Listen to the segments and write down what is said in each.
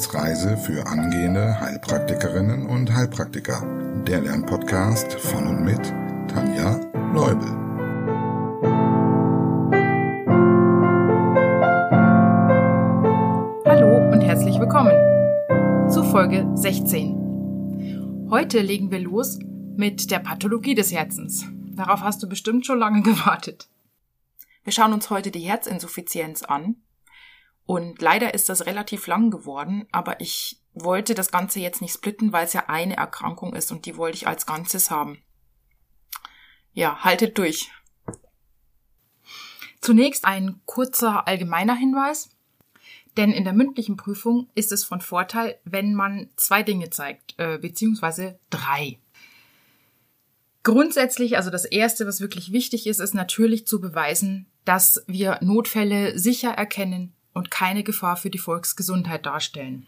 Wissensreise für angehende Heilpraktikerinnen und Heilpraktiker. Der Lernpodcast von und mit Tanja Leubel. Hallo und herzlich willkommen zu Folge 16. Heute legen wir los mit der Pathologie des Herzens. Darauf hast du bestimmt schon lange gewartet. Wir schauen uns heute die Herzinsuffizienz an und leider ist das relativ lang geworden, aber ich wollte das Ganze jetzt nicht splitten, weil es ja eine Erkrankung ist und die wollte ich als Ganzes haben. Ja, haltet durch. Zunächst ein kurzer allgemeiner Hinweis. Denn in der mündlichen Prüfung ist es von Vorteil, wenn man zwei Dinge zeigt, äh, beziehungsweise drei. Grundsätzlich, also das Erste, was wirklich wichtig ist, ist natürlich zu beweisen, dass wir Notfälle sicher erkennen und keine Gefahr für die Volksgesundheit darstellen.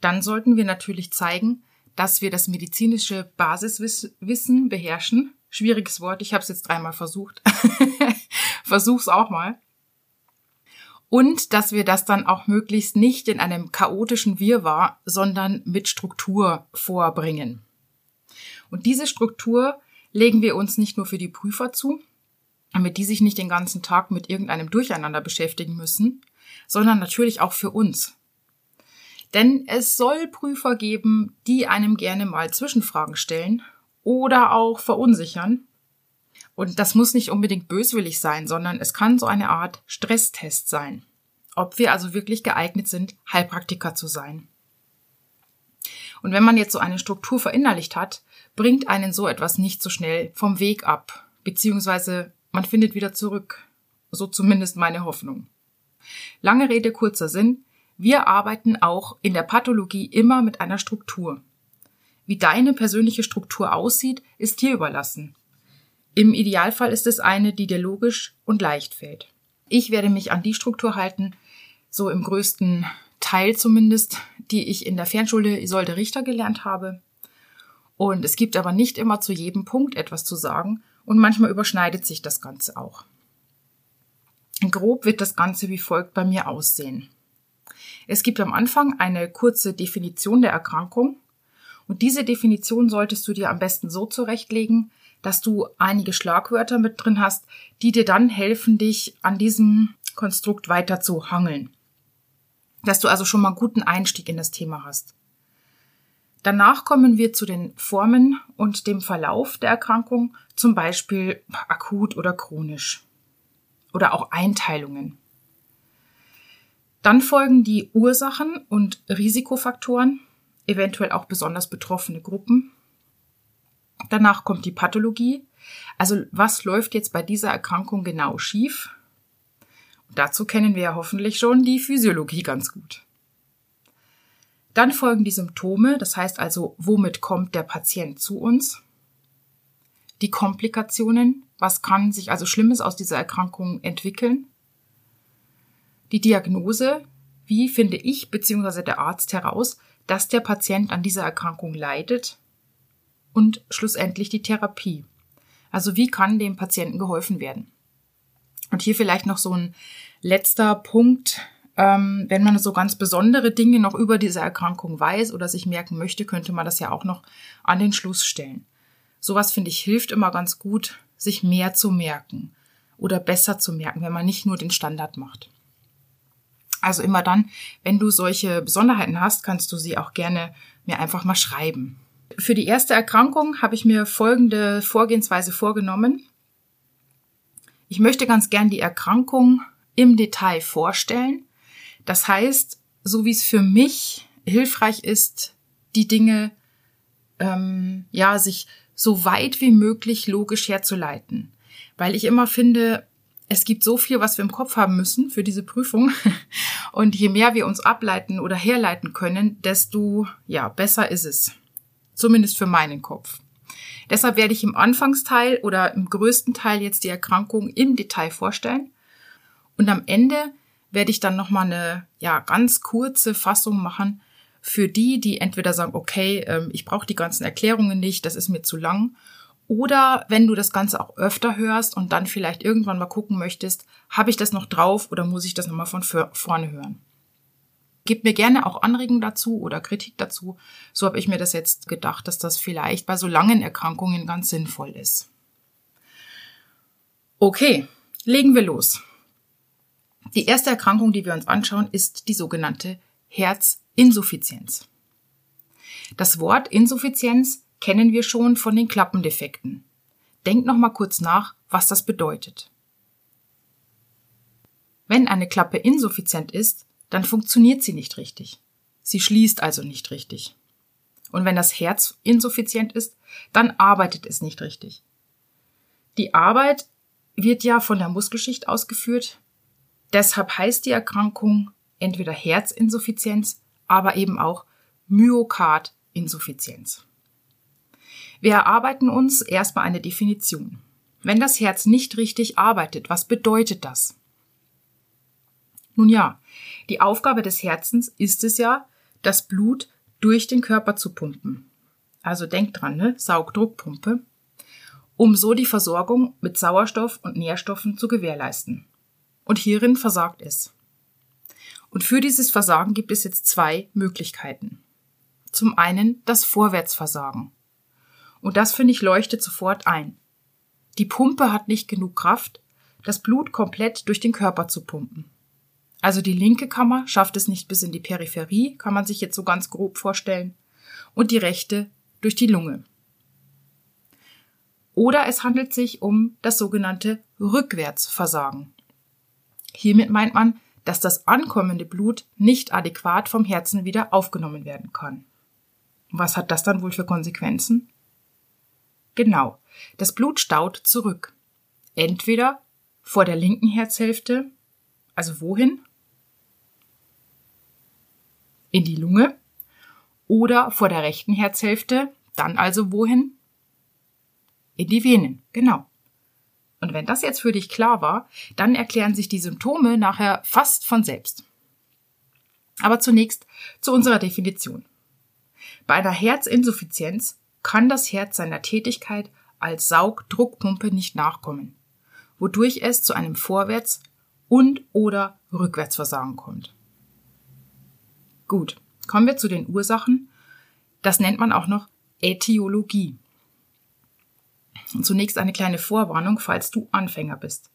Dann sollten wir natürlich zeigen, dass wir das medizinische Basiswissen beherrschen. Schwieriges Wort, ich habe es jetzt dreimal versucht. Versuch's auch mal. Und dass wir das dann auch möglichst nicht in einem chaotischen Wirrwarr, sondern mit Struktur vorbringen. Und diese Struktur legen wir uns nicht nur für die Prüfer zu, damit die sich nicht den ganzen Tag mit irgendeinem Durcheinander beschäftigen müssen, sondern natürlich auch für uns. Denn es soll Prüfer geben, die einem gerne mal Zwischenfragen stellen oder auch verunsichern. Und das muss nicht unbedingt böswillig sein, sondern es kann so eine Art Stresstest sein. Ob wir also wirklich geeignet sind, Heilpraktiker zu sein. Und wenn man jetzt so eine Struktur verinnerlicht hat, bringt einen so etwas nicht so schnell vom Weg ab, beziehungsweise man findet wieder zurück. So zumindest meine Hoffnung. Lange Rede, kurzer Sinn. Wir arbeiten auch in der Pathologie immer mit einer Struktur. Wie deine persönliche Struktur aussieht, ist dir überlassen. Im Idealfall ist es eine, die dir logisch und leicht fällt. Ich werde mich an die Struktur halten, so im größten Teil zumindest, die ich in der Fernschule Isolde Richter gelernt habe. Und es gibt aber nicht immer zu jedem Punkt etwas zu sagen und manchmal überschneidet sich das Ganze auch. Grob wird das Ganze wie folgt bei mir aussehen. Es gibt am Anfang eine kurze Definition der Erkrankung und diese Definition solltest du dir am besten so zurechtlegen, dass du einige Schlagwörter mit drin hast, die dir dann helfen, dich an diesem Konstrukt weiter zu hangeln. Dass du also schon mal einen guten Einstieg in das Thema hast. Danach kommen wir zu den Formen und dem Verlauf der Erkrankung, zum Beispiel akut oder chronisch. Oder auch Einteilungen. Dann folgen die Ursachen und Risikofaktoren, eventuell auch besonders betroffene Gruppen. Danach kommt die Pathologie, also was läuft jetzt bei dieser Erkrankung genau schief? Und dazu kennen wir ja hoffentlich schon die Physiologie ganz gut. Dann folgen die Symptome, das heißt also, womit kommt der Patient zu uns? Die Komplikationen, was kann sich also Schlimmes aus dieser Erkrankung entwickeln? Die Diagnose, wie finde ich bzw. der Arzt heraus, dass der Patient an dieser Erkrankung leidet? Und schlussendlich die Therapie. Also wie kann dem Patienten geholfen werden? Und hier vielleicht noch so ein letzter Punkt, ähm, wenn man so ganz besondere Dinge noch über diese Erkrankung weiß oder sich merken möchte, könnte man das ja auch noch an den Schluss stellen. Sowas finde ich hilft immer ganz gut, sich mehr zu merken oder besser zu merken, wenn man nicht nur den Standard macht. Also immer dann, wenn du solche Besonderheiten hast, kannst du sie auch gerne mir einfach mal schreiben. Für die erste Erkrankung habe ich mir folgende Vorgehensweise vorgenommen. Ich möchte ganz gern die Erkrankung im Detail vorstellen das heißt, so wie es für mich hilfreich ist, die Dinge ähm, ja sich so weit wie möglich logisch herzuleiten, weil ich immer finde, es gibt so viel, was wir im Kopf haben müssen für diese Prüfung. Und je mehr wir uns ableiten oder herleiten können, desto ja besser ist es. Zumindest für meinen Kopf. Deshalb werde ich im Anfangsteil oder im größten Teil jetzt die Erkrankung im Detail vorstellen. Und am Ende werde ich dann nochmal eine ja, ganz kurze Fassung machen für die, die entweder sagen, okay, ähm, ich brauche die ganzen Erklärungen nicht, das ist mir zu lang. Oder wenn du das Ganze auch öfter hörst und dann vielleicht irgendwann mal gucken möchtest, habe ich das noch drauf oder muss ich das nochmal von vorne hören? Gebt mir gerne auch Anregungen dazu oder Kritik dazu. So habe ich mir das jetzt gedacht, dass das vielleicht bei so langen Erkrankungen ganz sinnvoll ist. Okay, legen wir los. Die erste Erkrankung, die wir uns anschauen, ist die sogenannte Herzinsuffizienz. Das Wort Insuffizienz kennen wir schon von den Klappendefekten. Denkt noch mal kurz nach, was das bedeutet. Wenn eine Klappe insuffizient ist, dann funktioniert sie nicht richtig. Sie schließt also nicht richtig. Und wenn das Herz insuffizient ist, dann arbeitet es nicht richtig. Die Arbeit wird ja von der Muskelschicht ausgeführt. Deshalb heißt die Erkrankung entweder Herzinsuffizienz, aber eben auch Myokardinsuffizienz. Wir erarbeiten uns erstmal eine Definition. Wenn das Herz nicht richtig arbeitet, was bedeutet das? Nun ja, die Aufgabe des Herzens ist es ja, das Blut durch den Körper zu pumpen. Also denkt dran, ne? Saugdruckpumpe, um so die Versorgung mit Sauerstoff und Nährstoffen zu gewährleisten. Und hierin versagt es. Und für dieses Versagen gibt es jetzt zwei Möglichkeiten. Zum einen das Vorwärtsversagen. Und das finde ich leuchtet sofort ein. Die Pumpe hat nicht genug Kraft, das Blut komplett durch den Körper zu pumpen. Also die linke Kammer schafft es nicht bis in die Peripherie, kann man sich jetzt so ganz grob vorstellen, und die rechte durch die Lunge. Oder es handelt sich um das sogenannte Rückwärtsversagen. Hiermit meint man, dass das ankommende Blut nicht adäquat vom Herzen wieder aufgenommen werden kann. Was hat das dann wohl für Konsequenzen? Genau, das Blut staut zurück. Entweder vor der linken Herzhälfte, also wohin? in die Lunge oder vor der rechten Herzhälfte, dann also wohin? In die Venen, genau. Und wenn das jetzt für dich klar war, dann erklären sich die Symptome nachher fast von selbst. Aber zunächst zu unserer Definition. Bei einer Herzinsuffizienz kann das Herz seiner Tätigkeit als Saugdruckpumpe nicht nachkommen, wodurch es zu einem Vorwärts- und oder Rückwärtsversagen kommt. Gut, kommen wir zu den Ursachen. Das nennt man auch noch Ätiologie. Und zunächst eine kleine Vorwarnung, falls du Anfänger bist.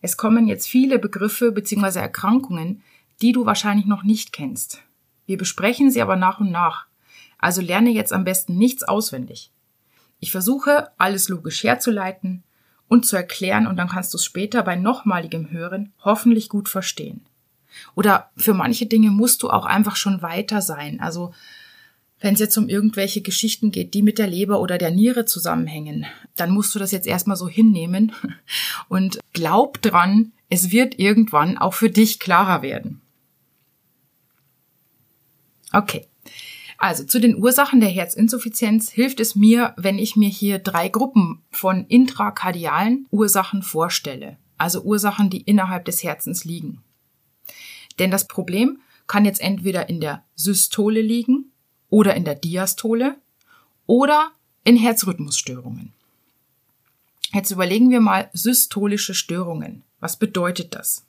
Es kommen jetzt viele Begriffe bzw. Erkrankungen, die du wahrscheinlich noch nicht kennst. Wir besprechen sie aber nach und nach. Also lerne jetzt am besten nichts auswendig. Ich versuche, alles logisch herzuleiten und zu erklären und dann kannst du es später bei nochmaligem Hören hoffentlich gut verstehen. Oder für manche Dinge musst du auch einfach schon weiter sein. Also wenn es jetzt um irgendwelche Geschichten geht, die mit der Leber oder der Niere zusammenhängen, dann musst du das jetzt erstmal so hinnehmen und glaub dran, es wird irgendwann auch für dich klarer werden. Okay. Also zu den Ursachen der Herzinsuffizienz hilft es mir, wenn ich mir hier drei Gruppen von intrakardialen Ursachen vorstelle. Also Ursachen, die innerhalb des Herzens liegen. Denn das Problem kann jetzt entweder in der Systole liegen oder in der Diastole oder in Herzrhythmusstörungen. Jetzt überlegen wir mal systolische Störungen. Was bedeutet das?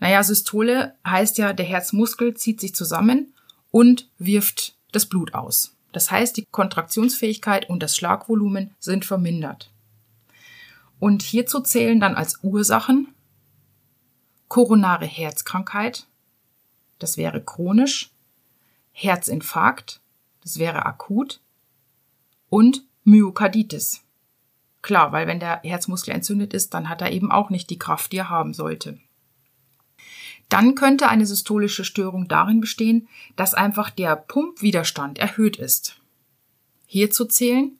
Naja, Systole heißt ja, der Herzmuskel zieht sich zusammen und wirft das Blut aus. Das heißt, die Kontraktionsfähigkeit und das Schlagvolumen sind vermindert. Und hierzu zählen dann als Ursachen koronare Herzkrankheit, das wäre chronisch, Herzinfarkt, das wäre akut und Myokarditis. Klar, weil wenn der Herzmuskel entzündet ist, dann hat er eben auch nicht die Kraft, die er haben sollte. Dann könnte eine systolische Störung darin bestehen, dass einfach der Pumpwiderstand erhöht ist. Hierzu zählen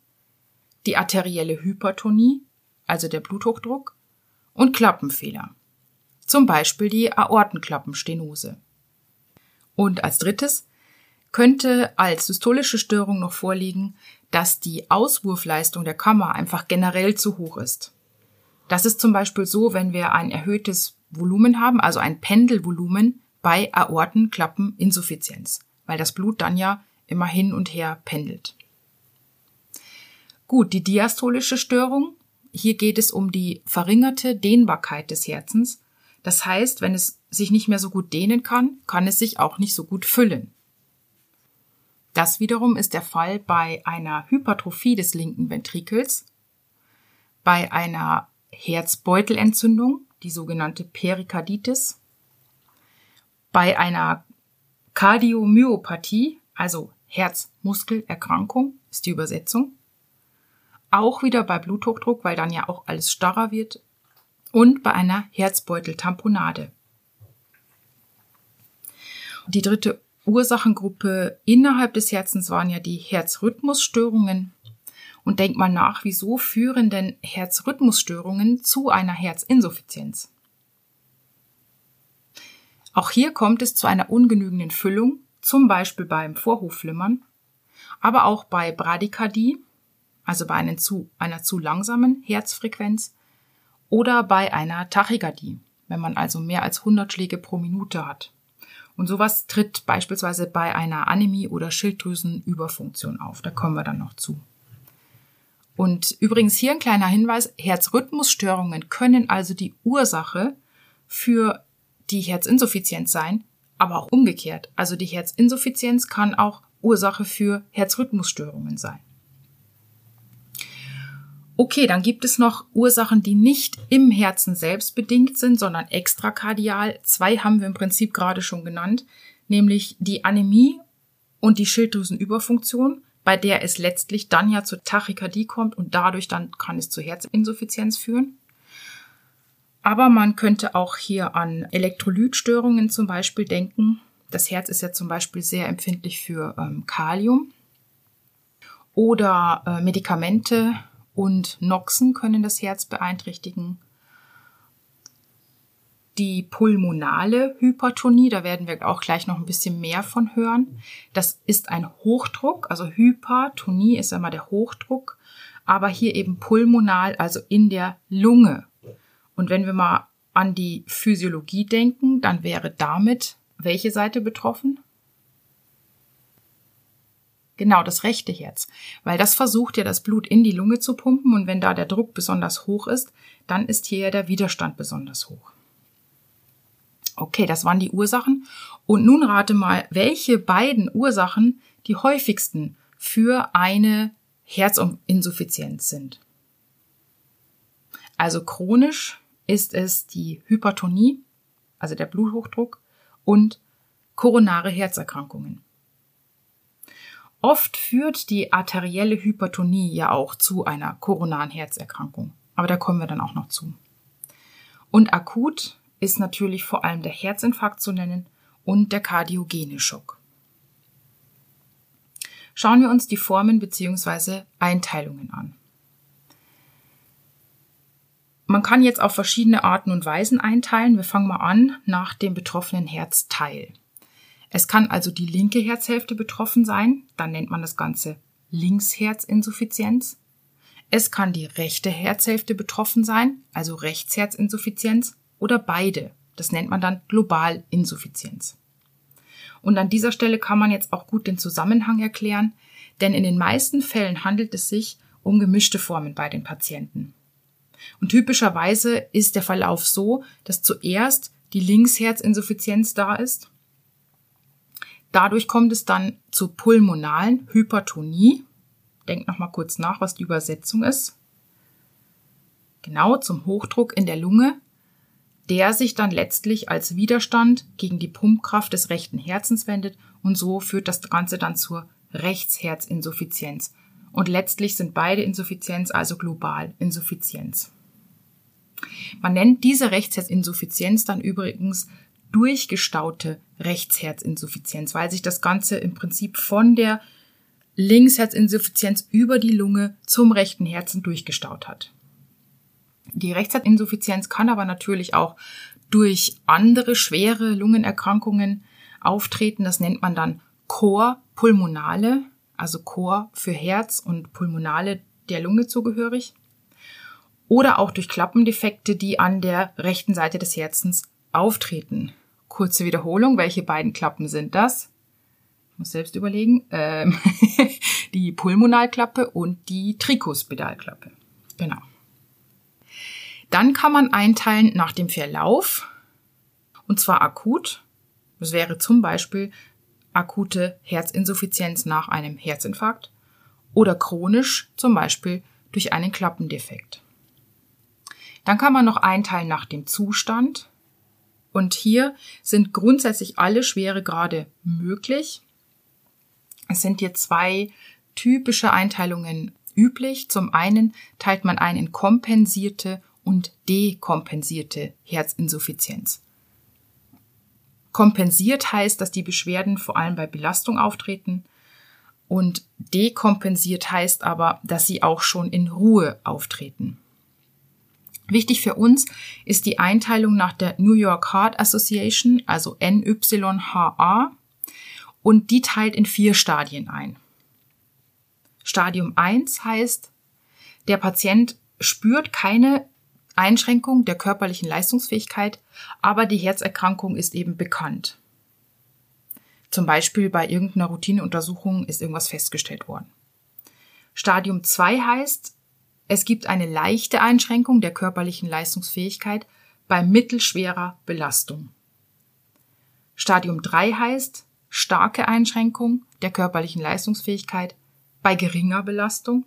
die arterielle Hypertonie, also der Bluthochdruck, und Klappenfehler zum Beispiel die Aortenklappenstenose. Und als drittes könnte als systolische Störung noch vorliegen, dass die Auswurfleistung der Kammer einfach generell zu hoch ist. Das ist zum Beispiel so, wenn wir ein erhöhtes Volumen haben, also ein Pendelvolumen bei Aortenklappeninsuffizienz, weil das Blut dann ja immer hin und her pendelt. Gut, die diastolische Störung. Hier geht es um die verringerte Dehnbarkeit des Herzens das heißt, wenn es sich nicht mehr so gut dehnen kann, kann es sich auch nicht so gut füllen. Das wiederum ist der Fall bei einer Hypertrophie des linken Ventrikels, bei einer Herzbeutelentzündung, die sogenannte Perikarditis, bei einer Kardiomyopathie, also Herzmuskelerkrankung ist die Übersetzung, auch wieder bei Bluthochdruck, weil dann ja auch alles starrer wird, und bei einer Herzbeuteltamponade. Die dritte Ursachengruppe innerhalb des Herzens waren ja die Herzrhythmusstörungen. Und denk mal nach, wieso führen denn Herzrhythmusstörungen zu einer Herzinsuffizienz? Auch hier kommt es zu einer ungenügenden Füllung, zum Beispiel beim Vorhofflimmern, aber auch bei Bradykardie, also bei zu, einer zu langsamen Herzfrequenz, oder bei einer Tachykardie, wenn man also mehr als 100 Schläge pro Minute hat. Und sowas tritt beispielsweise bei einer Anämie oder Schilddrüsenüberfunktion auf. Da kommen wir dann noch zu. Und übrigens hier ein kleiner Hinweis, Herzrhythmusstörungen können also die Ursache für die Herzinsuffizienz sein, aber auch umgekehrt. Also die Herzinsuffizienz kann auch Ursache für Herzrhythmusstörungen sein. Okay, dann gibt es noch Ursachen, die nicht im Herzen selbst bedingt sind, sondern extrakardial. Zwei haben wir im Prinzip gerade schon genannt, nämlich die Anämie und die Schilddrüsenüberfunktion, bei der es letztlich dann ja zur Tachykardie kommt und dadurch dann kann es zur Herzinsuffizienz führen. Aber man könnte auch hier an Elektrolytstörungen zum Beispiel denken. Das Herz ist ja zum Beispiel sehr empfindlich für ähm, Kalium. Oder äh, Medikamente und Noxen können das Herz beeinträchtigen. Die pulmonale Hypertonie, da werden wir auch gleich noch ein bisschen mehr von hören. Das ist ein Hochdruck, also Hypertonie ist einmal der Hochdruck, aber hier eben pulmonal, also in der Lunge. Und wenn wir mal an die Physiologie denken, dann wäre damit welche Seite betroffen? Genau, das rechte Herz. Weil das versucht ja das Blut in die Lunge zu pumpen und wenn da der Druck besonders hoch ist, dann ist hier ja der Widerstand besonders hoch. Okay, das waren die Ursachen. Und nun rate mal, welche beiden Ursachen die häufigsten für eine Herzinsuffizienz sind. Also chronisch ist es die Hypertonie, also der Bluthochdruck und koronare Herzerkrankungen. Oft führt die arterielle Hypertonie ja auch zu einer koronaren Herzerkrankung. Aber da kommen wir dann auch noch zu. Und akut ist natürlich vor allem der Herzinfarkt zu nennen und der kardiogene Schock. Schauen wir uns die Formen bzw. Einteilungen an. Man kann jetzt auf verschiedene Arten und Weisen einteilen. Wir fangen mal an nach dem betroffenen Herzteil. Es kann also die linke Herzhälfte betroffen sein, dann nennt man das Ganze Linksherzinsuffizienz. Es kann die rechte Herzhälfte betroffen sein, also Rechtsherzinsuffizienz, oder beide. Das nennt man dann Globalinsuffizienz. Und an dieser Stelle kann man jetzt auch gut den Zusammenhang erklären, denn in den meisten Fällen handelt es sich um gemischte Formen bei den Patienten. Und typischerweise ist der Verlauf so, dass zuerst die Linksherzinsuffizienz da ist Dadurch kommt es dann zur pulmonalen Hypertonie. Denkt noch mal kurz nach, was die Übersetzung ist. Genau zum Hochdruck in der Lunge, der sich dann letztlich als Widerstand gegen die Pumpkraft des rechten Herzens wendet und so führt das Ganze dann zur Rechtsherzinsuffizienz. Und letztlich sind beide Insuffizienz also global Insuffizienz. Man nennt diese Rechtsherzinsuffizienz dann übrigens durchgestaute Rechtsherzinsuffizienz, weil sich das Ganze im Prinzip von der Linksherzinsuffizienz über die Lunge zum rechten Herzen durchgestaut hat. Die Rechtsherzinsuffizienz kann aber natürlich auch durch andere schwere Lungenerkrankungen auftreten. Das nennt man dann Chor pulmonale, also Chor für Herz und Pulmonale der Lunge zugehörig. Oder auch durch Klappendefekte, die an der rechten Seite des Herzens auftreten. Kurze Wiederholung, welche beiden Klappen sind das? Ich muss selbst überlegen. Ähm, die Pulmonalklappe und die Trikospedalklappe. Genau. Dann kann man einteilen nach dem Verlauf. Und zwar akut. Das wäre zum Beispiel akute Herzinsuffizienz nach einem Herzinfarkt oder chronisch, zum Beispiel durch einen Klappendefekt. Dann kann man noch einteilen nach dem Zustand. Und hier sind grundsätzlich alle Schweregrade möglich. Es sind hier zwei typische Einteilungen üblich. Zum einen teilt man ein in kompensierte und dekompensierte Herzinsuffizienz. Kompensiert heißt, dass die Beschwerden vor allem bei Belastung auftreten und dekompensiert heißt aber, dass sie auch schon in Ruhe auftreten. Wichtig für uns ist die Einteilung nach der New York Heart Association, also NYHA, und die teilt in vier Stadien ein. Stadium 1 heißt, der Patient spürt keine Einschränkung der körperlichen Leistungsfähigkeit, aber die Herzerkrankung ist eben bekannt. Zum Beispiel bei irgendeiner Routineuntersuchung ist irgendwas festgestellt worden. Stadium 2 heißt, es gibt eine leichte Einschränkung der körperlichen Leistungsfähigkeit bei mittelschwerer Belastung. Stadium 3 heißt starke Einschränkung der körperlichen Leistungsfähigkeit bei geringer Belastung.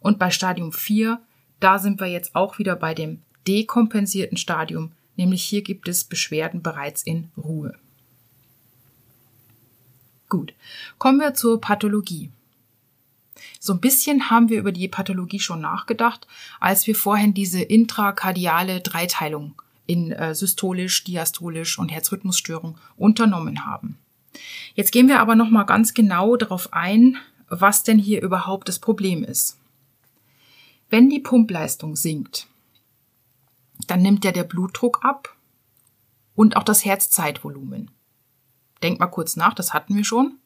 Und bei Stadium 4, da sind wir jetzt auch wieder bei dem dekompensierten Stadium, nämlich hier gibt es Beschwerden bereits in Ruhe. Gut, kommen wir zur Pathologie. So ein bisschen haben wir über die Pathologie schon nachgedacht, als wir vorhin diese intrakardiale Dreiteilung in äh, systolisch, diastolisch und Herzrhythmusstörung unternommen haben. Jetzt gehen wir aber noch mal ganz genau darauf ein, was denn hier überhaupt das Problem ist. Wenn die Pumpleistung sinkt, dann nimmt ja der Blutdruck ab und auch das Herzzeitvolumen. Denk mal kurz nach, das hatten wir schon.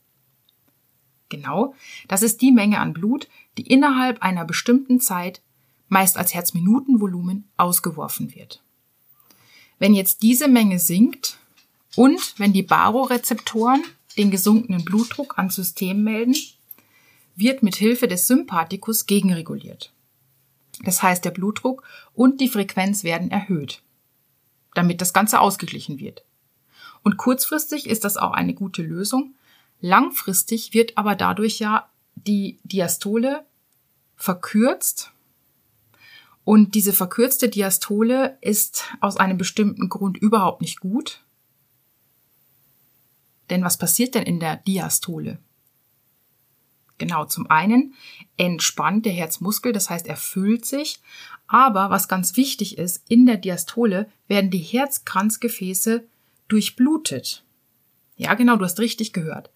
Genau, das ist die Menge an Blut, die innerhalb einer bestimmten Zeit, meist als Herzminutenvolumen, ausgeworfen wird. Wenn jetzt diese Menge sinkt und wenn die Barorezeptoren den gesunkenen Blutdruck ans System melden, wird mit Hilfe des Sympathikus gegenreguliert. Das heißt, der Blutdruck und die Frequenz werden erhöht, damit das Ganze ausgeglichen wird. Und kurzfristig ist das auch eine gute Lösung, Langfristig wird aber dadurch ja die Diastole verkürzt. Und diese verkürzte Diastole ist aus einem bestimmten Grund überhaupt nicht gut. Denn was passiert denn in der Diastole? Genau, zum einen entspannt der Herzmuskel, das heißt, er füllt sich. Aber was ganz wichtig ist, in der Diastole werden die Herzkranzgefäße durchblutet. Ja, genau, du hast richtig gehört.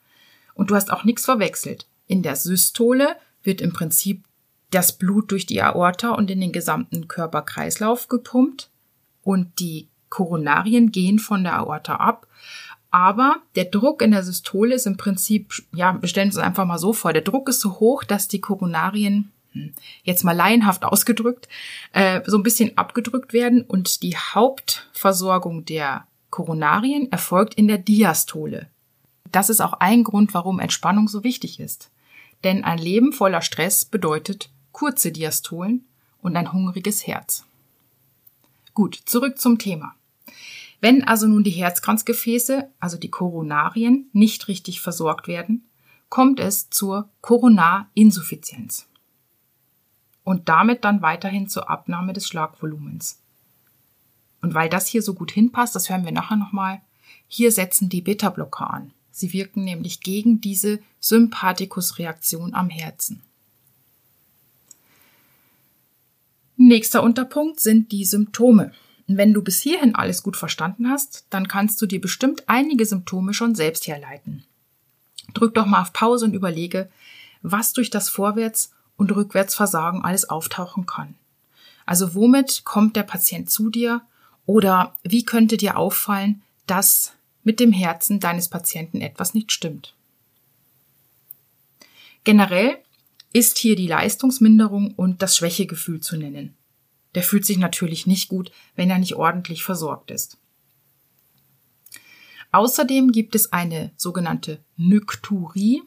Und du hast auch nichts verwechselt. In der Systole wird im Prinzip das Blut durch die Aorta und in den gesamten Körperkreislauf gepumpt und die Koronarien gehen von der Aorta ab. Aber der Druck in der Systole ist im Prinzip, ja, wir stellen uns einfach mal so vor, der Druck ist so hoch, dass die Koronarien, hm, jetzt mal laienhaft ausgedrückt, äh, so ein bisschen abgedrückt werden und die Hauptversorgung der Koronarien erfolgt in der Diastole. Das ist auch ein Grund, warum Entspannung so wichtig ist. Denn ein Leben voller Stress bedeutet kurze Diastolen und ein hungriges Herz. Gut, zurück zum Thema. Wenn also nun die Herzkranzgefäße, also die Koronarien, nicht richtig versorgt werden, kommt es zur Koronarinsuffizienz. Und damit dann weiterhin zur Abnahme des Schlagvolumens. Und weil das hier so gut hinpasst, das hören wir nachher nochmal, hier setzen die Beta-Blocker an. Sie wirken nämlich gegen diese Sympathikusreaktion am Herzen. Nächster Unterpunkt sind die Symptome. Wenn du bis hierhin alles gut verstanden hast, dann kannst du dir bestimmt einige Symptome schon selbst herleiten. Drück doch mal auf Pause und überlege, was durch das Vorwärts- und Rückwärtsversagen alles auftauchen kann. Also womit kommt der Patient zu dir oder wie könnte dir auffallen, dass mit dem Herzen deines Patienten etwas nicht stimmt. Generell ist hier die Leistungsminderung und das Schwächegefühl zu nennen. Der fühlt sich natürlich nicht gut, wenn er nicht ordentlich versorgt ist. Außerdem gibt es eine sogenannte Nykturie.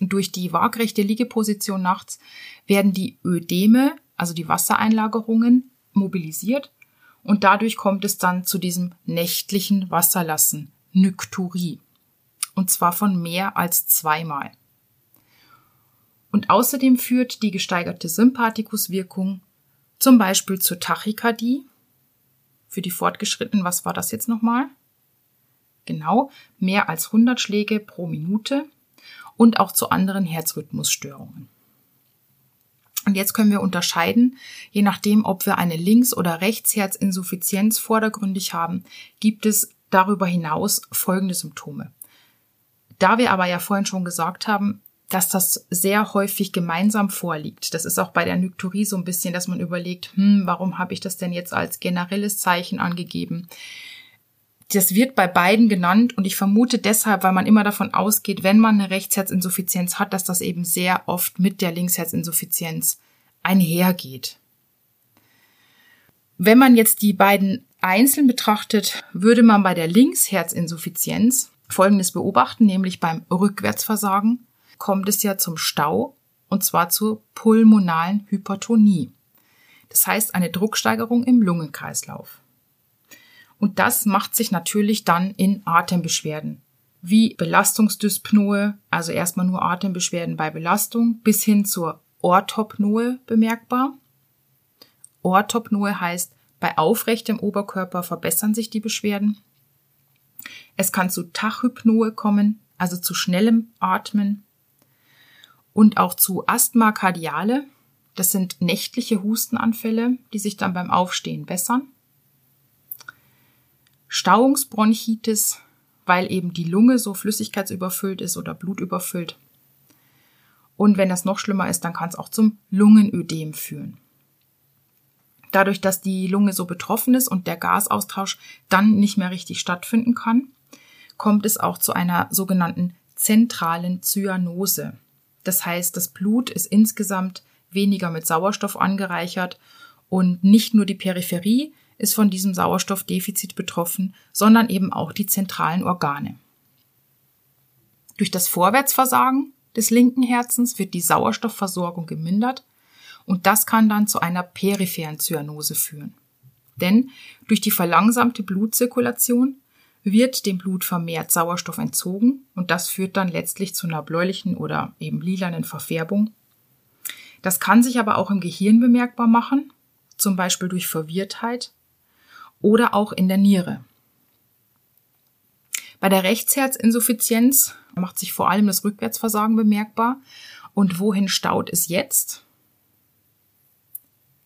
Durch die waagrechte Liegeposition nachts werden die Ödeme, also die Wassereinlagerungen, mobilisiert und dadurch kommt es dann zu diesem nächtlichen Wasserlassen, Nykturie. Und zwar von mehr als zweimal. Und außerdem führt die gesteigerte Sympathikuswirkung zum Beispiel zur Tachykardie. Für die Fortgeschrittenen, was war das jetzt nochmal? Genau, mehr als 100 Schläge pro Minute und auch zu anderen Herzrhythmusstörungen. Und jetzt können wir unterscheiden, je nachdem, ob wir eine Links- oder Rechtsherzinsuffizienz vordergründig haben, gibt es darüber hinaus folgende Symptome. Da wir aber ja vorhin schon gesagt haben, dass das sehr häufig gemeinsam vorliegt. Das ist auch bei der Nykturie so ein bisschen, dass man überlegt, hm, warum habe ich das denn jetzt als generelles Zeichen angegeben? Das wird bei beiden genannt und ich vermute deshalb, weil man immer davon ausgeht, wenn man eine Rechtsherzinsuffizienz hat, dass das eben sehr oft mit der Linksherzinsuffizienz einhergeht. Wenn man jetzt die beiden einzeln betrachtet, würde man bei der Linksherzinsuffizienz Folgendes beobachten, nämlich beim Rückwärtsversagen kommt es ja zum Stau und zwar zur pulmonalen Hypertonie. Das heißt eine Drucksteigerung im Lungenkreislauf. Und das macht sich natürlich dann in Atembeschwerden, wie Belastungsdyspnoe, also erstmal nur Atembeschwerden bei Belastung, bis hin zur Orthopnoe bemerkbar. Orthopnoe heißt, bei aufrechtem Oberkörper verbessern sich die Beschwerden. Es kann zu Tachypnoe kommen, also zu schnellem Atmen. Und auch zu Asthma cardiale. Das sind nächtliche Hustenanfälle, die sich dann beim Aufstehen bessern. Stauungsbronchitis, weil eben die Lunge so flüssigkeitsüberfüllt ist oder blutüberfüllt. Und wenn das noch schlimmer ist, dann kann es auch zum Lungenödem führen. Dadurch, dass die Lunge so betroffen ist und der Gasaustausch dann nicht mehr richtig stattfinden kann, kommt es auch zu einer sogenannten zentralen Zyanose. Das heißt, das Blut ist insgesamt weniger mit Sauerstoff angereichert und nicht nur die Peripherie, ist von diesem Sauerstoffdefizit betroffen, sondern eben auch die zentralen Organe. Durch das Vorwärtsversagen des linken Herzens wird die Sauerstoffversorgung gemindert und das kann dann zu einer peripheren Zyanose führen. Denn durch die verlangsamte Blutzirkulation wird dem Blut vermehrt Sauerstoff entzogen und das führt dann letztlich zu einer bläulichen oder eben lilanen Verfärbung. Das kann sich aber auch im Gehirn bemerkbar machen, zum Beispiel durch Verwirrtheit oder auch in der Niere. Bei der Rechtsherzinsuffizienz macht sich vor allem das Rückwärtsversagen bemerkbar. Und wohin staut es jetzt?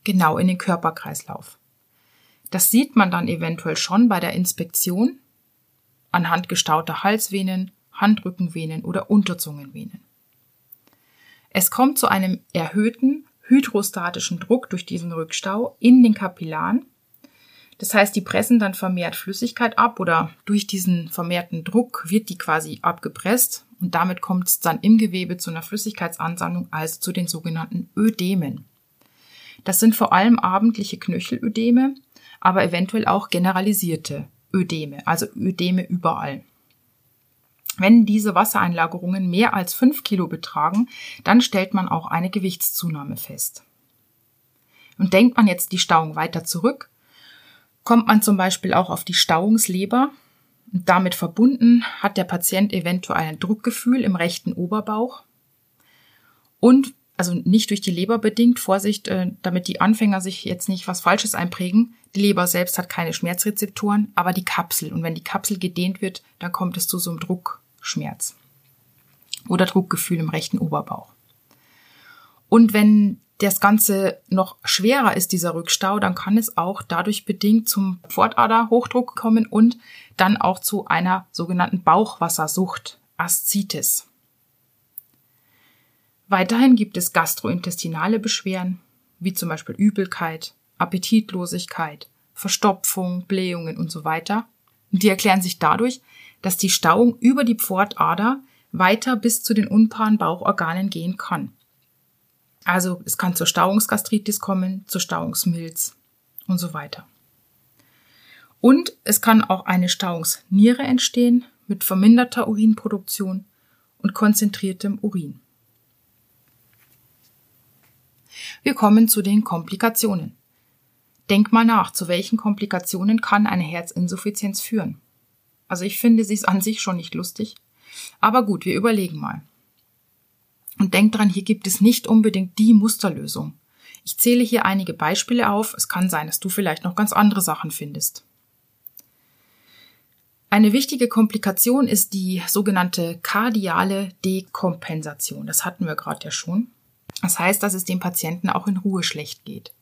Genau in den Körperkreislauf. Das sieht man dann eventuell schon bei der Inspektion anhand gestauter Halsvenen, Handrückenvenen oder Unterzungenvenen. Es kommt zu einem erhöhten hydrostatischen Druck durch diesen Rückstau in den Kapillaren das heißt, die pressen dann vermehrt Flüssigkeit ab oder durch diesen vermehrten Druck wird die quasi abgepresst und damit kommt es dann im Gewebe zu einer Flüssigkeitsansammlung, also zu den sogenannten Ödemen. Das sind vor allem abendliche Knöchelödeme, aber eventuell auch generalisierte Ödeme, also Ödeme überall. Wenn diese Wassereinlagerungen mehr als fünf Kilo betragen, dann stellt man auch eine Gewichtszunahme fest. Und denkt man jetzt die Stauung weiter zurück, kommt man zum Beispiel auch auf die Stauungsleber. Und damit verbunden hat der Patient eventuell ein Druckgefühl im rechten Oberbauch. Und, also nicht durch die Leber bedingt, Vorsicht, äh, damit die Anfänger sich jetzt nicht was Falsches einprägen. Die Leber selbst hat keine Schmerzrezeptoren, aber die Kapsel. Und wenn die Kapsel gedehnt wird, dann kommt es zu so einem Druckschmerz. Oder Druckgefühl im rechten Oberbauch. Und wenn das Ganze noch schwerer ist, dieser Rückstau, dann kann es auch dadurch bedingt zum Pfortaderhochdruck kommen und dann auch zu einer sogenannten Bauchwassersucht, Aszitis. Weiterhin gibt es gastrointestinale Beschwerden, wie zum Beispiel Übelkeit, Appetitlosigkeit, Verstopfung, Blähungen und so weiter. Die erklären sich dadurch, dass die Stauung über die Pfortader weiter bis zu den unpaaren Bauchorganen gehen kann. Also es kann zur Stauungsgastritis kommen, zur Stauungsmilz und so weiter. Und es kann auch eine Stauungsniere entstehen mit verminderter Urinproduktion und konzentriertem Urin. Wir kommen zu den Komplikationen. Denk mal nach, zu welchen Komplikationen kann eine Herzinsuffizienz führen? Also ich finde, sie ist an sich schon nicht lustig. Aber gut, wir überlegen mal. Und denk dran, hier gibt es nicht unbedingt die Musterlösung. Ich zähle hier einige Beispiele auf. Es kann sein, dass du vielleicht noch ganz andere Sachen findest. Eine wichtige Komplikation ist die sogenannte kardiale Dekompensation. Das hatten wir gerade ja schon. Das heißt, dass es dem Patienten auch in Ruhe schlecht geht.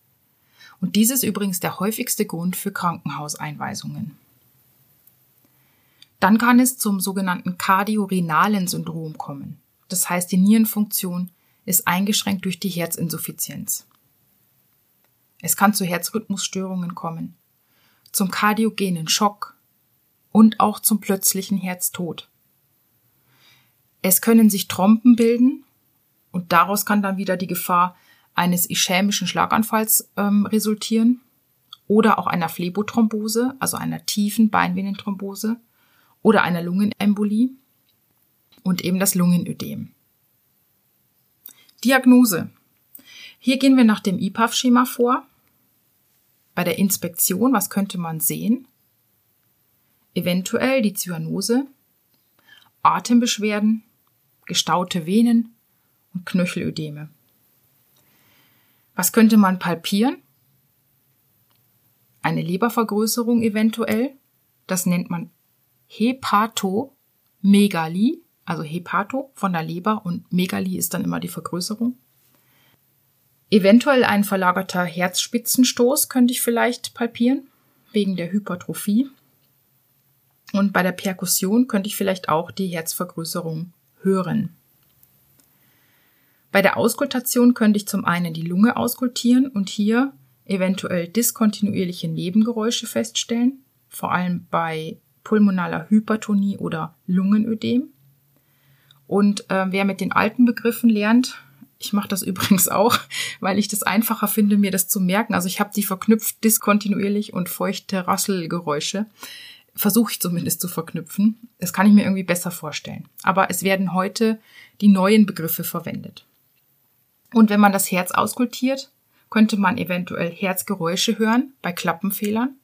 Und dies ist übrigens der häufigste Grund für Krankenhauseinweisungen. Dann kann es zum sogenannten kardiorenalen Syndrom kommen. Das heißt, die Nierenfunktion ist eingeschränkt durch die Herzinsuffizienz. Es kann zu Herzrhythmusstörungen kommen, zum kardiogenen Schock, und auch zum plötzlichen Herztod. Es können sich Trompen bilden und daraus kann dann wieder die Gefahr eines ischämischen Schlaganfalls ähm, resultieren oder auch einer Phlebothrombose, also einer tiefen Beinvenenthrombose oder einer Lungenembolie und eben das Lungenödem. Diagnose. Hier gehen wir nach dem IPAF-Schema vor. Bei der Inspektion, was könnte man sehen? eventuell die Zyanose, Atembeschwerden, gestaute Venen und Knöchelödeme. Was könnte man palpieren? Eine Lebervergrößerung eventuell. Das nennt man Hepatomegalie, also Hepato von der Leber und Megalie ist dann immer die Vergrößerung. Eventuell ein verlagerter Herzspitzenstoß könnte ich vielleicht palpieren, wegen der Hypertrophie. Und bei der Perkussion könnte ich vielleicht auch die Herzvergrößerung hören. Bei der Auskultation könnte ich zum einen die Lunge auskultieren und hier eventuell diskontinuierliche Nebengeräusche feststellen, vor allem bei pulmonaler Hypertonie oder Lungenödem. Und äh, wer mit den alten Begriffen lernt, ich mache das übrigens auch, weil ich das einfacher finde, mir das zu merken. Also ich habe die verknüpft diskontinuierlich und feuchte Rasselgeräusche versuche ich zumindest zu verknüpfen. Das kann ich mir irgendwie besser vorstellen. Aber es werden heute die neuen Begriffe verwendet. Und wenn man das Herz auskultiert, könnte man eventuell Herzgeräusche hören bei Klappenfehlern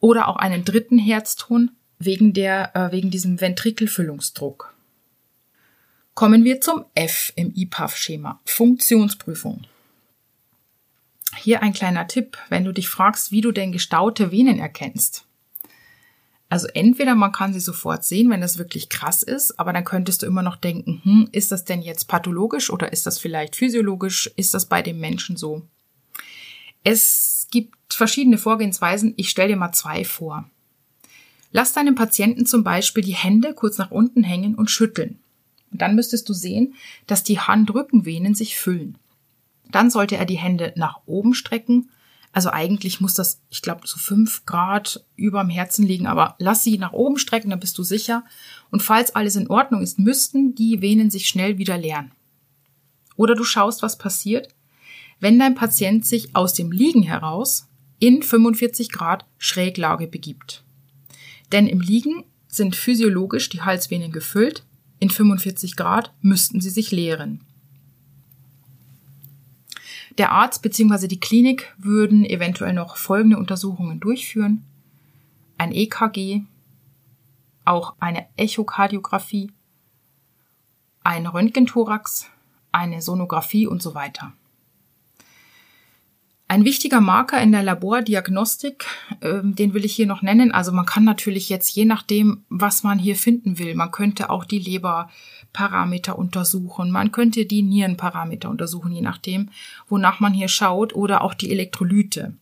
oder auch einen dritten Herzton wegen der äh, wegen diesem Ventrikelfüllungsdruck. Kommen wir zum F im IPAF-Schema Funktionsprüfung. Hier ein kleiner Tipp, wenn du dich fragst, wie du denn gestaute Venen erkennst. Also entweder man kann sie sofort sehen, wenn das wirklich krass ist, aber dann könntest du immer noch denken, hm, ist das denn jetzt pathologisch oder ist das vielleicht physiologisch? Ist das bei dem Menschen so? Es gibt verschiedene Vorgehensweisen. Ich stelle dir mal zwei vor. Lass deinem Patienten zum Beispiel die Hände kurz nach unten hängen und schütteln. Und dann müsstest du sehen, dass die Handrückenvenen sich füllen. Dann sollte er die Hände nach oben strecken also eigentlich muss das, ich glaube, so fünf Grad überm Herzen liegen, aber lass sie nach oben strecken, dann bist du sicher. Und falls alles in Ordnung ist, müssten die Venen sich schnell wieder leeren. Oder du schaust, was passiert, wenn dein Patient sich aus dem Liegen heraus in 45 Grad Schräglage begibt. Denn im Liegen sind physiologisch die Halsvenen gefüllt, in 45 Grad müssten sie sich leeren. Der Arzt bzw. die Klinik würden eventuell noch folgende Untersuchungen durchführen. Ein EKG, auch eine Echokardiographie, ein Röntgenthorax, eine Sonographie und so weiter. Ein wichtiger Marker in der Labordiagnostik, äh, den will ich hier noch nennen. Also man kann natürlich jetzt je nachdem, was man hier finden will, man könnte auch die Leberparameter untersuchen, man könnte die Nierenparameter untersuchen, je nachdem, wonach man hier schaut, oder auch die Elektrolyte.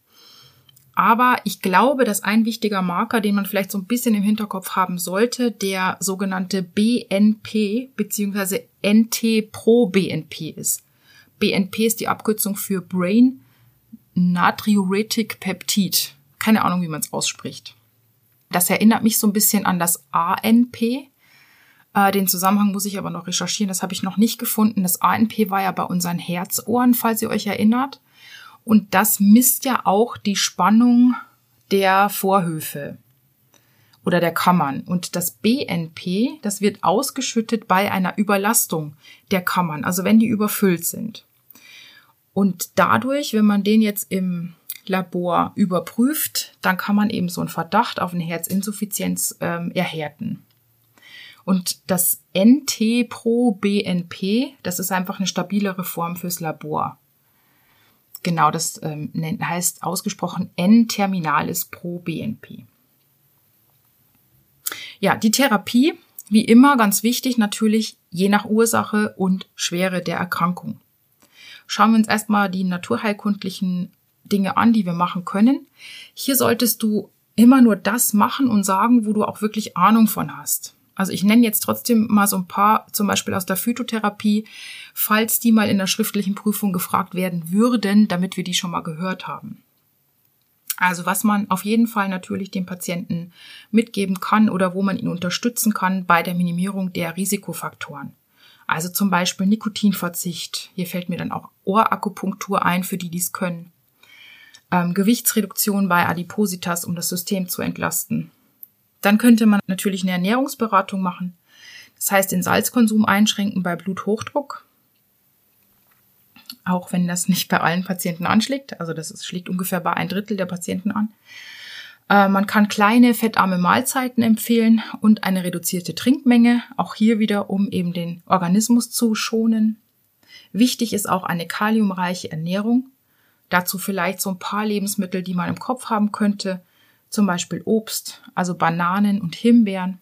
Aber ich glaube, dass ein wichtiger Marker, den man vielleicht so ein bisschen im Hinterkopf haben sollte, der sogenannte BNP bzw. NT-Pro-BNP ist. BNP ist die Abkürzung für Brain Natriuretic Peptid. Keine Ahnung, wie man es ausspricht. Das erinnert mich so ein bisschen an das ANP. Äh, den Zusammenhang muss ich aber noch recherchieren, das habe ich noch nicht gefunden. Das ANP war ja bei unseren Herzohren, falls ihr euch erinnert. Und das misst ja auch die Spannung der Vorhöfe oder der Kammern. Und das BNP, das wird ausgeschüttet bei einer Überlastung der Kammern, also wenn die überfüllt sind. Und dadurch, wenn man den jetzt im Labor überprüft, dann kann man eben so einen Verdacht auf eine Herzinsuffizienz ähm, erhärten. Und das NT-Pro-BNP, das ist einfach eine stabilere Form fürs Labor. Genau, das ähm, heißt ausgesprochen N-Terminalis pro BNP. Ja, die Therapie, wie immer ganz wichtig natürlich, je nach Ursache und Schwere der Erkrankung. Schauen wir uns erstmal die naturheilkundlichen Dinge an, die wir machen können. Hier solltest du immer nur das machen und sagen, wo du auch wirklich Ahnung von hast. Also ich nenne jetzt trotzdem mal so ein paar, zum Beispiel aus der Phytotherapie, falls die mal in der schriftlichen Prüfung gefragt werden würden, damit wir die schon mal gehört haben. Also was man auf jeden Fall natürlich dem Patienten mitgeben kann oder wo man ihn unterstützen kann bei der Minimierung der Risikofaktoren. Also zum Beispiel Nikotinverzicht. Hier fällt mir dann auch Ohrakupunktur ein, für die dies können. Ähm, Gewichtsreduktion bei Adipositas, um das System zu entlasten. Dann könnte man natürlich eine Ernährungsberatung machen. Das heißt, den Salzkonsum einschränken bei Bluthochdruck. Auch wenn das nicht bei allen Patienten anschlägt. Also das schlägt ungefähr bei ein Drittel der Patienten an. Äh, man kann kleine, fettarme Mahlzeiten empfehlen und eine reduzierte Trinkmenge. Auch hier wieder, um eben den Organismus zu schonen. Wichtig ist auch eine kaliumreiche Ernährung. Dazu vielleicht so ein paar Lebensmittel, die man im Kopf haben könnte zum Beispiel Obst, also Bananen und Himbeeren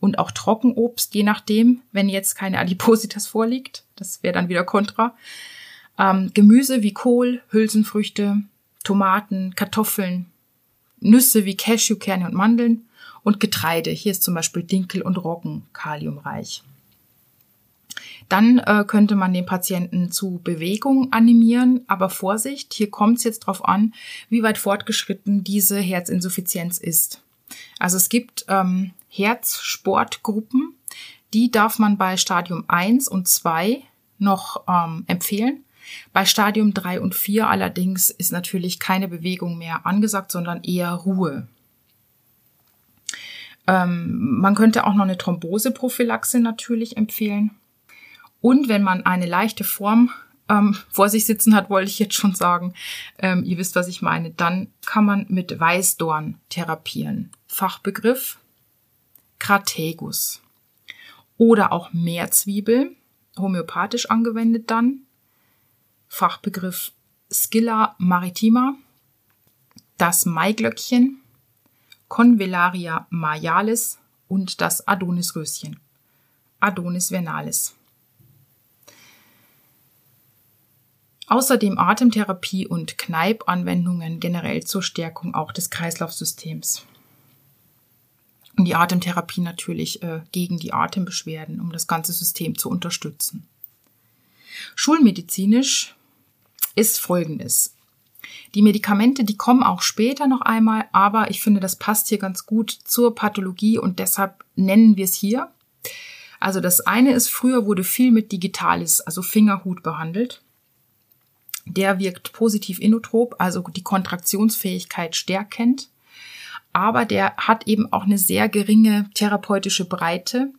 und auch Trockenobst, je nachdem, wenn jetzt keine Adipositas vorliegt. Das wäre dann wieder kontra. Ähm, Gemüse wie Kohl, Hülsenfrüchte, Tomaten, Kartoffeln, Nüsse wie Cashewkerne und Mandeln und Getreide. Hier ist zum Beispiel Dinkel und Roggen kaliumreich. Dann äh, könnte man den Patienten zu Bewegung animieren, aber Vorsicht, hier kommt es jetzt darauf an, wie weit fortgeschritten diese Herzinsuffizienz ist. Also es gibt ähm, Herzsportgruppen, die darf man bei Stadium 1 und 2 noch ähm, empfehlen. Bei Stadium 3 und 4 allerdings ist natürlich keine Bewegung mehr angesagt, sondern eher Ruhe. Ähm, man könnte auch noch eine Thromboseprophylaxe natürlich empfehlen. Und wenn man eine leichte Form ähm, vor sich sitzen hat, wollte ich jetzt schon sagen, ähm, ihr wisst, was ich meine, dann kann man mit Weißdorn therapieren. Fachbegriff Crategus. Oder auch Meerzwiebel, homöopathisch angewendet dann. Fachbegriff Scilla maritima. Das Maiglöckchen, Convellaria maialis und das Adonisröschen. Adonis vernalis. Außerdem Atemtherapie und Kneipanwendungen generell zur Stärkung auch des Kreislaufsystems. Und die Atemtherapie natürlich äh, gegen die Atembeschwerden, um das ganze System zu unterstützen. Schulmedizinisch ist Folgendes. Die Medikamente, die kommen auch später noch einmal, aber ich finde, das passt hier ganz gut zur Pathologie und deshalb nennen wir es hier. Also das eine ist, früher wurde viel mit Digitalis, also Fingerhut behandelt. Der wirkt positiv inotrop, also die Kontraktionsfähigkeit stärkend. Aber der hat eben auch eine sehr geringe therapeutische Breite.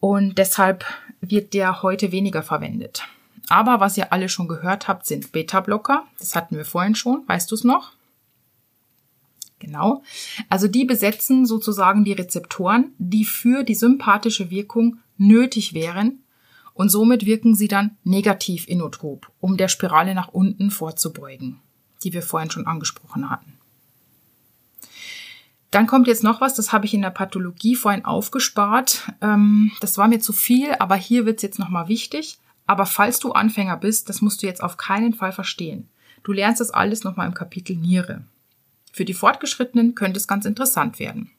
Und deshalb wird der heute weniger verwendet. Aber was ihr alle schon gehört habt, sind Beta-Blocker. Das hatten wir vorhin schon. Weißt du es noch? Genau. Also die besetzen sozusagen die Rezeptoren, die für die sympathische Wirkung nötig wären, und somit wirken sie dann negativ inotrop, um der Spirale nach unten vorzubeugen, die wir vorhin schon angesprochen hatten. Dann kommt jetzt noch was, das habe ich in der Pathologie vorhin aufgespart. Ähm, das war mir zu viel, aber hier wird es jetzt nochmal wichtig. Aber falls du Anfänger bist, das musst du jetzt auf keinen Fall verstehen. Du lernst das alles nochmal im Kapitel Niere. Für die Fortgeschrittenen könnte es ganz interessant werden.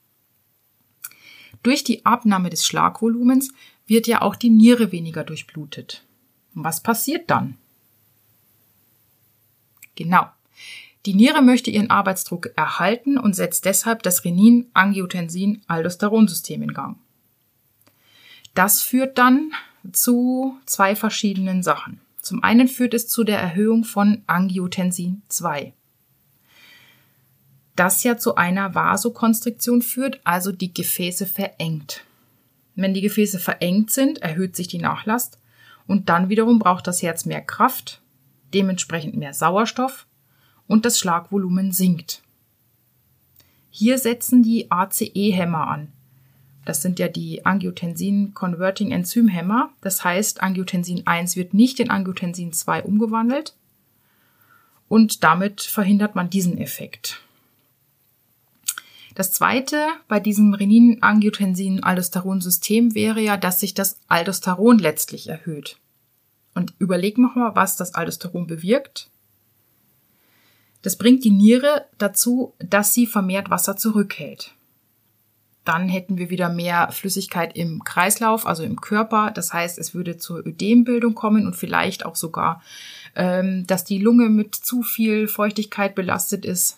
Durch die Abnahme des Schlagvolumens wird ja auch die Niere weniger durchblutet. Was passiert dann? Genau. Die Niere möchte ihren Arbeitsdruck erhalten und setzt deshalb das Renin-Angiotensin-Aldosteronsystem in Gang. Das führt dann zu zwei verschiedenen Sachen. Zum einen führt es zu der Erhöhung von Angiotensin 2. Das ja zu einer Vasokonstriktion führt, also die Gefäße verengt. Wenn die Gefäße verengt sind, erhöht sich die Nachlast und dann wiederum braucht das Herz mehr Kraft, dementsprechend mehr Sauerstoff und das Schlagvolumen sinkt. Hier setzen die ACE-Hämmer an. Das sind ja die Angiotensin-Converting-Enzym-Hämmer. Das heißt, Angiotensin 1 wird nicht in Angiotensin 2 umgewandelt und damit verhindert man diesen Effekt. Das zweite bei diesem Renin-Angiotensin-Aldosteron-System wäre ja, dass sich das Aldosteron letztlich erhöht. Und überleg noch mal, was das Aldosteron bewirkt. Das bringt die Niere dazu, dass sie vermehrt Wasser zurückhält. Dann hätten wir wieder mehr Flüssigkeit im Kreislauf, also im Körper. Das heißt, es würde zur Ödembildung kommen und vielleicht auch sogar, ähm, dass die Lunge mit zu viel Feuchtigkeit belastet ist.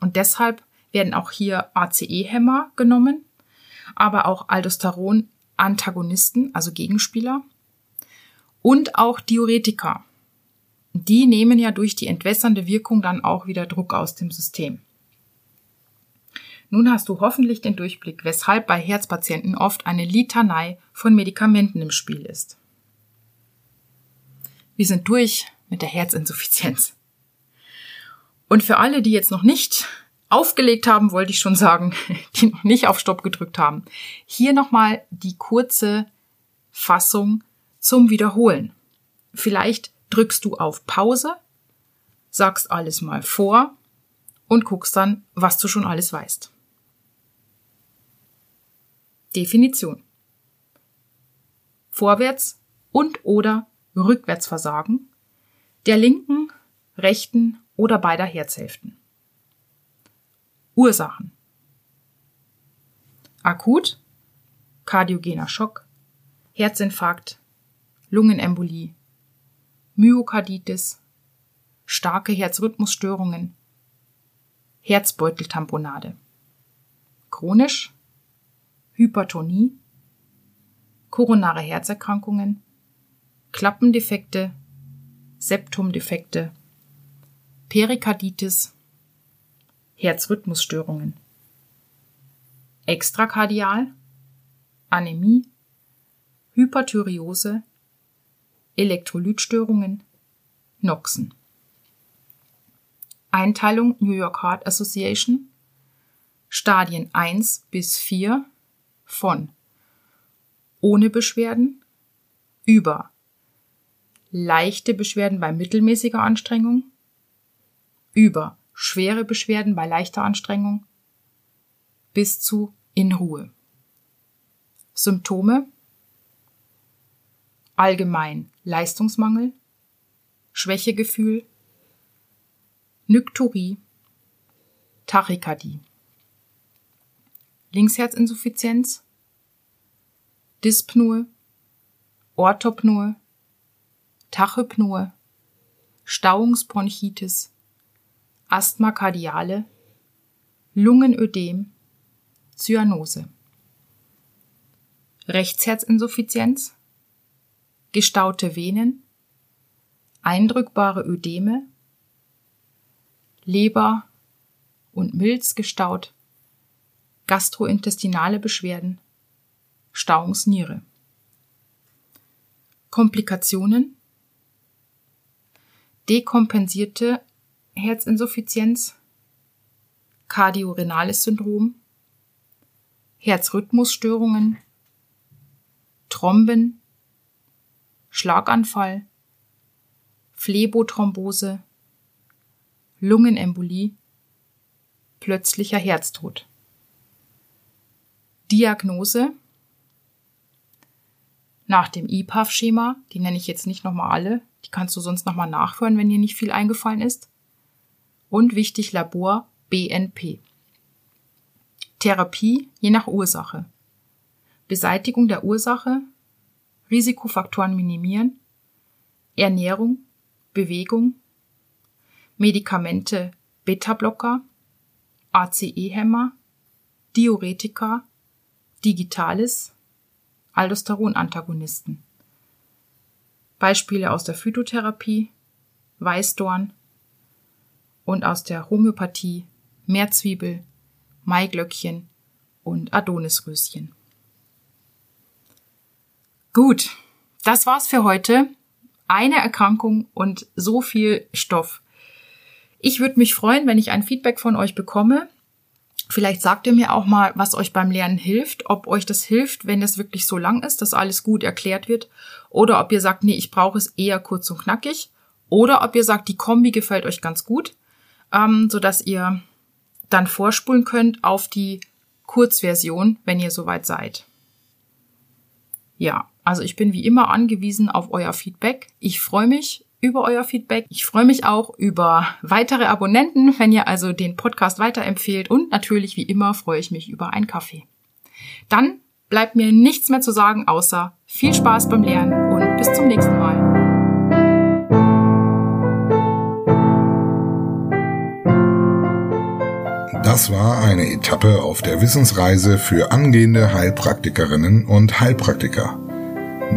Und deshalb werden auch hier ACE-Hämmer genommen, aber auch Aldosteron-Antagonisten, also Gegenspieler, und auch Diuretika. Die nehmen ja durch die entwässernde Wirkung dann auch wieder Druck aus dem System. Nun hast du hoffentlich den Durchblick, weshalb bei Herzpatienten oft eine Litanei von Medikamenten im Spiel ist. Wir sind durch mit der Herzinsuffizienz. Und für alle, die jetzt noch nicht aufgelegt haben, wollte ich schon sagen, die noch nicht auf Stopp gedrückt haben, hier nochmal die kurze Fassung zum Wiederholen. Vielleicht drückst du auf Pause, sagst alles mal vor und guckst dann, was du schon alles weißt. Definition. Vorwärts und oder Rückwärtsversagen der linken, rechten oder beider Herzhälften. Ursachen. Akut, kardiogener Schock, Herzinfarkt, Lungenembolie, Myokarditis, starke Herzrhythmusstörungen, Herzbeuteltamponade. Chronisch, Hypertonie, koronare Herzerkrankungen, Klappendefekte, Septumdefekte, Perikarditis, Herzrhythmusstörungen. Extrakardial, Anämie, Hyperthyreose, Elektrolytstörungen, Noxen. Einteilung New York Heart Association Stadien 1 bis 4 von. Ohne Beschwerden. Über. Leichte Beschwerden bei mittelmäßiger Anstrengung. Über. Schwere Beschwerden bei leichter Anstrengung. Bis zu in Ruhe. Symptome. Allgemein Leistungsmangel, Schwächegefühl, Nykturie, Tachykardie. Linksherzinsuffizienz, Dyspnoe, Orthopnoe, Tachypnoe, Stauungsbronchitis, Asthma kardiale, Lungenödem, Zyanose. Rechtsherzinsuffizienz, gestaute Venen, eindrückbare Ödeme, Leber und Milz gestaut, gastrointestinale Beschwerden, Stauungsniere. Komplikationen. Dekompensierte Herzinsuffizienz, kardiorenales Syndrom, Herzrhythmusstörungen, Thromben, Schlaganfall, Phlebothrombose, Lungenembolie, plötzlicher Herztod. Diagnose nach dem IPAF-Schema, die nenne ich jetzt nicht nochmal alle, die kannst du sonst nochmal nachhören, wenn dir nicht viel eingefallen ist. Und wichtig Labor BNP. Therapie je nach Ursache. Beseitigung der Ursache, Risikofaktoren minimieren, Ernährung, Bewegung, Medikamente Beta-Blocker, ACE-Hämmer, Diuretika, Digitalis, Aldosteron-Antagonisten. Beispiele aus der Phytotherapie, Weißdorn und aus der Homöopathie Mehrzwiebel, Maiglöckchen und Adonisröschen. Gut, das war's für heute. Eine Erkrankung und so viel Stoff. Ich würde mich freuen, wenn ich ein Feedback von euch bekomme. Vielleicht sagt ihr mir auch mal, was euch beim Lernen hilft, ob euch das hilft, wenn es wirklich so lang ist, dass alles gut erklärt wird, oder ob ihr sagt, nee, ich brauche es eher kurz und knackig, oder ob ihr sagt, die Kombi gefällt euch ganz gut, ähm, so dass ihr dann vorspulen könnt auf die Kurzversion, wenn ihr soweit seid. Ja, also ich bin wie immer angewiesen auf euer Feedback. Ich freue mich über euer Feedback. Ich freue mich auch über weitere Abonnenten, wenn ihr also den Podcast weiterempfehlt und natürlich wie immer freue ich mich über einen Kaffee. Dann bleibt mir nichts mehr zu sagen, außer viel Spaß beim Lernen und bis zum nächsten Mal. Das war eine Etappe auf der Wissensreise für angehende Heilpraktikerinnen und Heilpraktiker